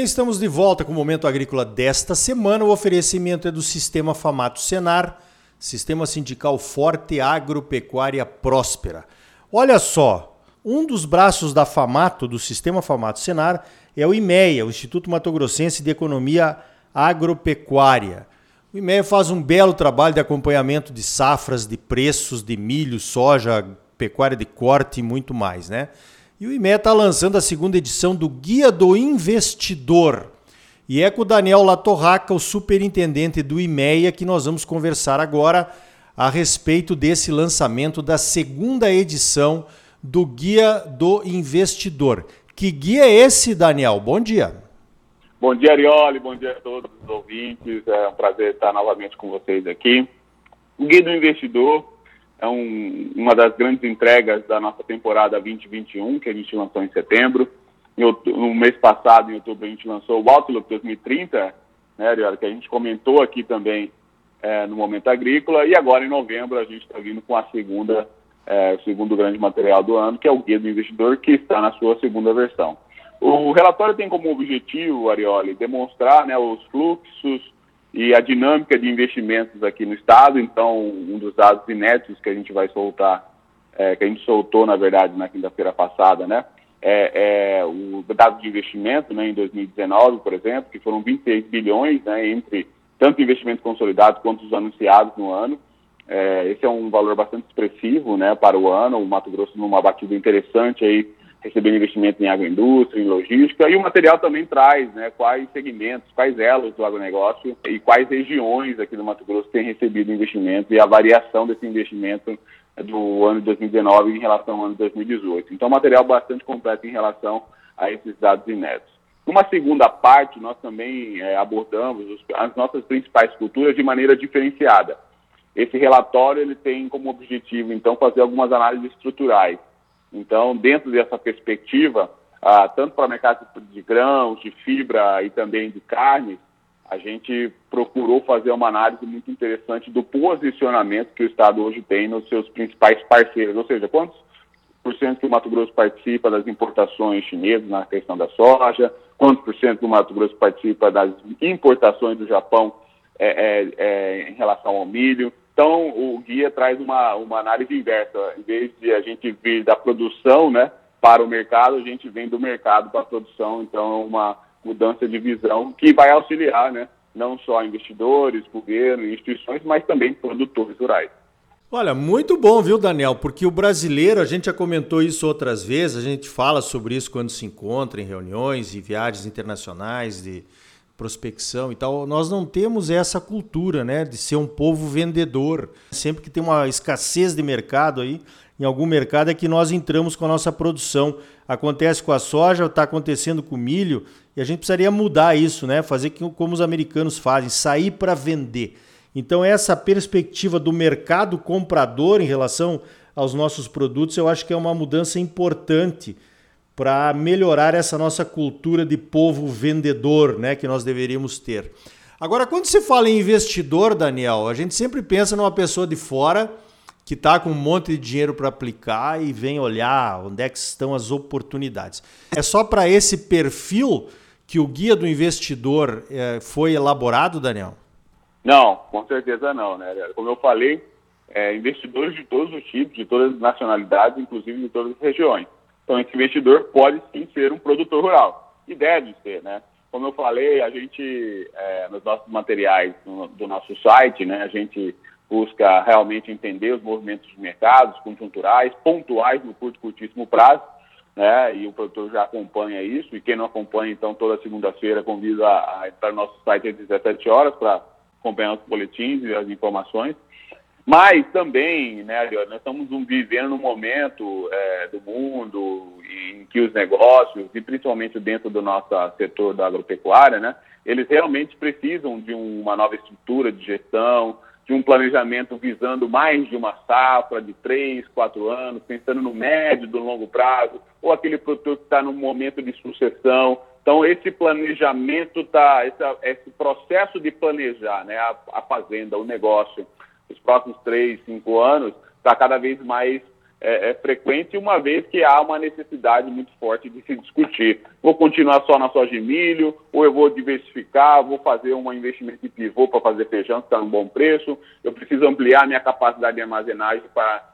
bem, estamos de volta com o Momento Agrícola desta semana. O oferecimento é do Sistema Famato Senar, Sistema Sindical Forte Agropecuária Próspera. Olha só, um dos braços da Famato, do Sistema Famato Senar, é o IMEA, o Instituto Mato Grossense de Economia Agropecuária. O IMEA faz um belo trabalho de acompanhamento de safras, de preços de milho, soja, pecuária de corte e muito mais, né? E o IMEA está lançando a segunda edição do Guia do Investidor. E é com o Daniel Latorraca, o superintendente do IMEA, que nós vamos conversar agora a respeito desse lançamento da segunda edição do Guia do Investidor. Que guia é esse, Daniel? Bom dia. Bom dia, Arioli. Bom dia a todos os ouvintes. É um prazer estar novamente com vocês aqui. O Guia do Investidor é um, uma das grandes entregas da nossa temporada 2021, que a gente lançou em setembro. no mês passado, em outubro, a gente lançou o Outlook 2030, né, que a gente comentou aqui também é, no Momento Agrícola, e agora em novembro a gente está vindo com a segunda, é, o segundo grande material do ano, que é o Guia do Investidor, que está na sua segunda versão. O relatório tem como objetivo, Arioli, demonstrar né, os fluxos, e a dinâmica de investimentos aqui no estado. Então, um dos dados inéditos que a gente vai soltar, é, que a gente soltou, na verdade, na quinta-feira passada, né, é, é, o dado de investimento né, em 2019, por exemplo, que foram 26 bilhões né, entre tanto investimentos consolidados quanto os anunciados no ano. É, esse é um valor bastante expressivo né, para o ano. O Mato Grosso numa batida interessante aí recebendo investimento em agroindústria, em logística, e o material também traz né, quais segmentos, quais elos do agronegócio e quais regiões aqui do Mato Grosso têm recebido investimento e a variação desse investimento do ano de 2019 em relação ao ano de 2018. Então, material bastante completo em relação a esses dados inéditos. Numa segunda parte, nós também é, abordamos os, as nossas principais culturas de maneira diferenciada. Esse relatório ele tem como objetivo, então, fazer algumas análises estruturais então, dentro dessa perspectiva, ah, tanto para o mercado de grãos, de fibra e também de carne, a gente procurou fazer uma análise muito interessante do posicionamento que o Estado hoje tem nos seus principais parceiros, ou seja, quantos por cento que o Mato Grosso participa das importações chinesas na questão da soja, quantos por cento que o Mato Grosso participa das importações do Japão é, é, é, em relação ao milho, então, o guia traz uma, uma análise inversa. Em vez de a gente vir da produção né, para o mercado, a gente vem do mercado para a produção. Então, é uma mudança de visão que vai auxiliar né, não só investidores, governo, instituições, mas também produtores rurais. Olha, muito bom, viu, Daniel? Porque o brasileiro, a gente já comentou isso outras vezes, a gente fala sobre isso quando se encontra em reuniões e viagens internacionais de prospecção e tal, nós não temos essa cultura, né, de ser um povo vendedor. Sempre que tem uma escassez de mercado aí, em algum mercado é que nós entramos com a nossa produção. Acontece com a soja, está acontecendo com o milho, e a gente precisaria mudar isso, né? Fazer como os americanos fazem, sair para vender. Então essa perspectiva do mercado comprador em relação aos nossos produtos, eu acho que é uma mudança importante para melhorar essa nossa cultura de povo vendedor, né, que nós deveríamos ter. Agora, quando se fala em investidor, Daniel, a gente sempre pensa numa pessoa de fora que está com um monte de dinheiro para aplicar e vem olhar onde é que estão as oportunidades. É só para esse perfil que o guia do investidor é, foi elaborado, Daniel? Não, com certeza não, né? Como eu falei, é, investidores de todos os tipos, de todas as nacionalidades, inclusive de todas as regiões. Então, esse investidor pode sim ser um produtor rural, e deve ser, né? Como eu falei, a gente, é, nos nossos materiais no, do nosso site, né, a gente busca realmente entender os movimentos de mercados conjunturais, pontuais no curto e curtíssimo prazo, né, e o produtor já acompanha isso, e quem não acompanha, então, toda segunda-feira, convido a, a entrar no nosso site às 17 horas para acompanhar os boletins e as informações. Mas também, né, nós estamos vivendo num momento é, do mundo em que os negócios, e principalmente dentro do nosso setor da agropecuária, né, eles realmente precisam de uma nova estrutura de gestão, de um planejamento visando mais de uma safra de três, quatro anos, pensando no médio, do longo prazo, ou aquele produtor que está num momento de sucessão. Então, esse planejamento está, esse, esse, processo de planejar né, a, a fazenda, o negócio, os próximos três, cinco anos, está cada vez mais é, é, frequente, uma vez que há uma necessidade muito forte de se discutir. Vou continuar só na soja de milho, ou eu vou diversificar, vou fazer um investimento de pivô para fazer feijão que está num bom preço, eu preciso ampliar minha capacidade de armazenagem para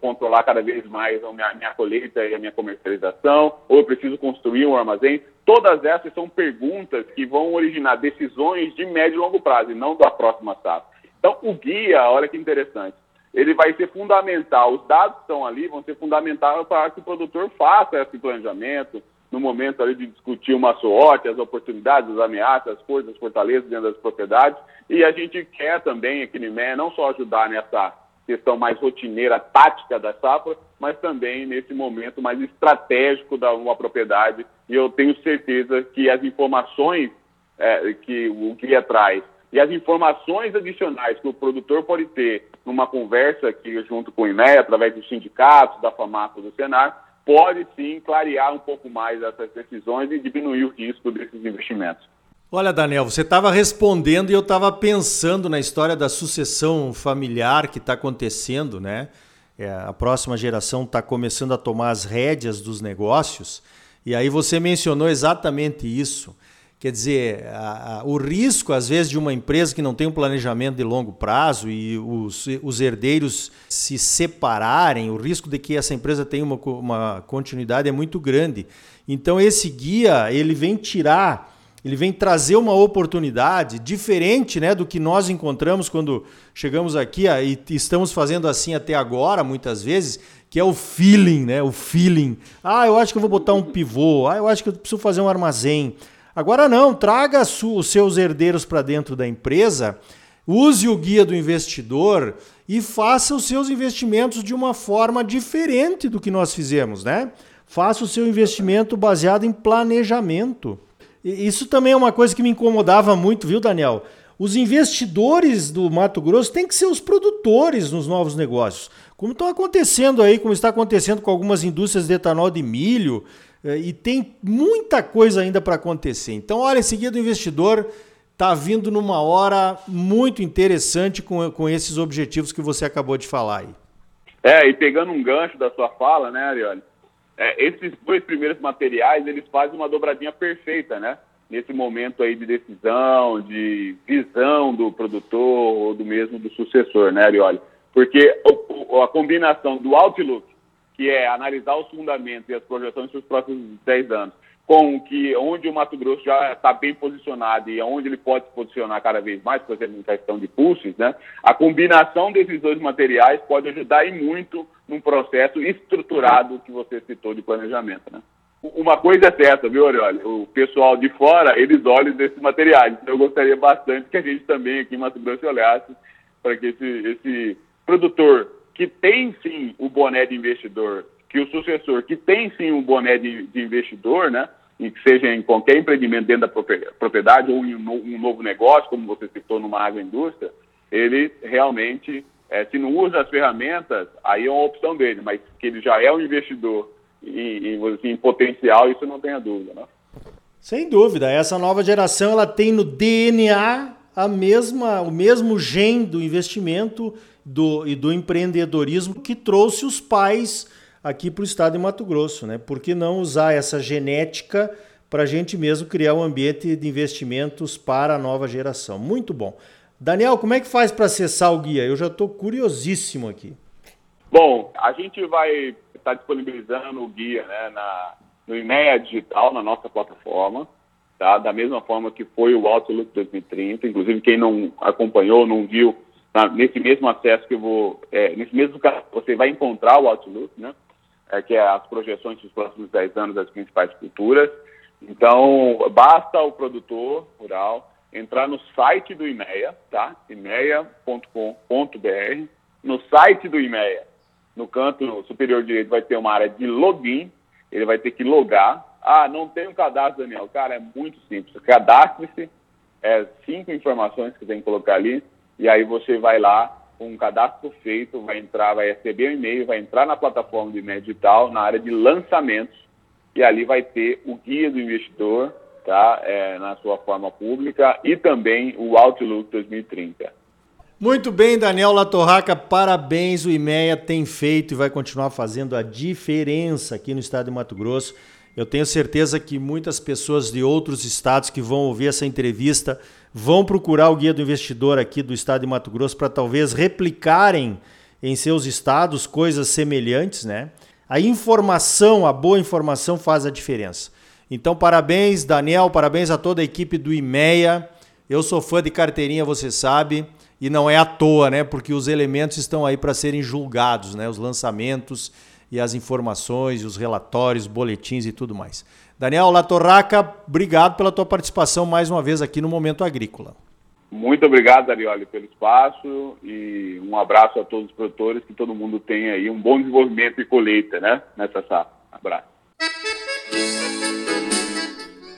controlar cada vez mais a minha, minha colheita e a minha comercialização, ou eu preciso construir um armazém. Todas essas são perguntas que vão originar decisões de médio e longo prazo, e não da próxima safra. Então, o guia, olha que interessante, ele vai ser fundamental, os dados que estão ali vão ser fundamentais para que o produtor faça esse planejamento, no momento ali de discutir uma SWOT, as oportunidades, as ameaças, as forças, as fortalezas dentro das propriedades, e a gente quer também aqui no IME não só ajudar nessa questão mais rotineira, tática da safra, mas também nesse momento mais estratégico da uma propriedade, e eu tenho certeza que as informações é, que o guia traz e as informações adicionais que o produtor pode ter numa conversa aqui junto com o INE, através dos sindicatos, da FAMACO, do Senar, pode sim clarear um pouco mais essas decisões e diminuir o risco desses investimentos. Olha, Daniel, você estava respondendo e eu estava pensando na história da sucessão familiar que está acontecendo, né? É, a próxima geração está começando a tomar as rédeas dos negócios, e aí você mencionou exatamente isso. Quer dizer, a, a, o risco, às vezes, de uma empresa que não tem um planejamento de longo prazo e os, os herdeiros se separarem, o risco de que essa empresa tenha uma, uma continuidade é muito grande. Então, esse guia, ele vem tirar, ele vem trazer uma oportunidade diferente né, do que nós encontramos quando chegamos aqui e estamos fazendo assim até agora, muitas vezes, que é o feeling, né? O feeling. Ah, eu acho que eu vou botar um pivô. Ah, eu acho que eu preciso fazer um armazém. Agora não, traga os seus herdeiros para dentro da empresa, use o guia do investidor e faça os seus investimentos de uma forma diferente do que nós fizemos, né? Faça o seu investimento baseado em planejamento. Isso também é uma coisa que me incomodava muito, viu, Daniel? Os investidores do Mato Grosso têm que ser os produtores nos novos negócios. Como estão acontecendo aí, como está acontecendo com algumas indústrias de etanol de milho, e tem muita coisa ainda para acontecer. Então, olha, esse guia do investidor está vindo numa hora muito interessante com, com esses objetivos que você acabou de falar aí. É, e pegando um gancho da sua fala, né, Ariane? É, esses dois primeiros materiais, eles fazem uma dobradinha perfeita, né? Nesse momento aí de decisão, de visão do produtor ou do mesmo do sucessor, né, Arioli? Porque a combinação do outlook que é analisar os fundamentos e as projeções para os próximos 10 anos, com que onde o Mato Grosso já está bem posicionado e onde ele pode se posicionar cada vez mais, por exemplo, em questão de pulses, né? A combinação desses dois materiais pode ajudar e muito num processo estruturado que você citou de planejamento, né? Uma coisa é certa, viu, Olha, o pessoal de fora, eles olham desses materiais. Então, eu gostaria bastante que a gente também aqui em Mato Grosso olhasse para que esse, esse produtor que tem sim o boné de investidor, que o sucessor que tem sim o boné de, de investidor, né? E que seja em qualquer empreendimento dentro da propriedade ou em um, novo negócio, como você citou numa agroindústria, ele realmente, é, se não usa as ferramentas, aí é uma opção dele, mas que ele já é um investidor em, em, assim, em potencial, isso não tenha dúvida, né? Sem dúvida, essa nova geração ela tem no DNA a mesma, o mesmo gen do investimento do, e do empreendedorismo que trouxe os pais aqui para o estado de Mato Grosso. Né? Por que não usar essa genética para a gente mesmo criar um ambiente de investimentos para a nova geração? Muito bom. Daniel, como é que faz para acessar o guia? Eu já estou curiosíssimo aqui. Bom, a gente vai estar tá disponibilizando o guia né, na, no IMEA Digital, na nossa plataforma, tá? da mesma forma que foi o Outlook 2030. Inclusive, quem não acompanhou, não viu, Tá? nesse mesmo acesso que eu vou, é, nesse mesmo caso, você vai encontrar o Outlook, né? É, que é as projeções dos próximos 10 anos das principais culturas. Então, basta o produtor rural entrar no site do IMEA, tá? imea.com.br. No site do IMEA, no canto superior direito, vai ter uma área de login, ele vai ter que logar. Ah, não tem um cadastro, Daniel. Cara, é muito simples. Cadastre-se, é cinco informações que tem que colocar ali e aí você vai lá com um cadastro feito, vai entrar, vai receber um e-mail, vai entrar na plataforma do e-mail digital, na área de lançamentos, e ali vai ter o guia do investidor, tá? É, na sua forma pública, e também o Outlook 2030. Muito bem, Daniel Latorraca, parabéns. O IMEA tem feito e vai continuar fazendo a diferença aqui no estado de Mato Grosso. Eu tenho certeza que muitas pessoas de outros estados que vão ouvir essa entrevista vão procurar o Guia do Investidor aqui do estado de Mato Grosso para talvez replicarem em seus estados coisas semelhantes, né? A informação, a boa informação faz a diferença. Então, parabéns, Daniel, parabéns a toda a equipe do IMEA. Eu sou fã de carteirinha, você sabe. E não é à toa, né? Porque os elementos estão aí para serem julgados, né? Os lançamentos e as informações, os relatórios, boletins e tudo mais. Daniel Latorraca, obrigado pela tua participação mais uma vez aqui no Momento Agrícola. Muito obrigado, Darioli, pelo espaço e um abraço a todos os produtores, que todo mundo tenha aí um bom desenvolvimento e colheita, né, nessa safra. Abraço.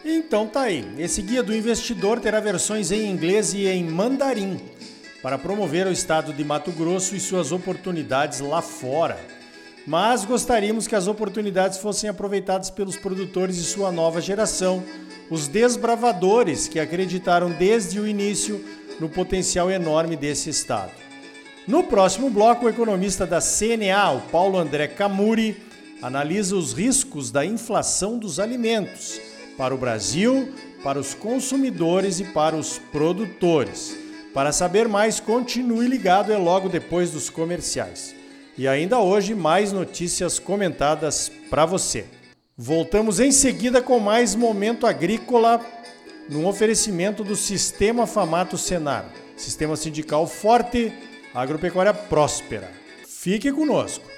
Então tá aí. Esse guia do investidor terá versões em inglês e em mandarim para promover o estado de Mato Grosso e suas oportunidades lá fora. Mas gostaríamos que as oportunidades fossem aproveitadas pelos produtores de sua nova geração, os desbravadores que acreditaram desde o início no potencial enorme desse estado. No próximo bloco, o economista da CNA, o Paulo André Camuri, analisa os riscos da inflação dos alimentos para o Brasil, para os consumidores e para os produtores. Para saber mais, continue ligado, é logo depois dos comerciais. E ainda hoje, mais notícias comentadas para você. Voltamos em seguida com mais Momento Agrícola, num oferecimento do Sistema Famato Senar. Sistema sindical forte, agropecuária próspera. Fique conosco.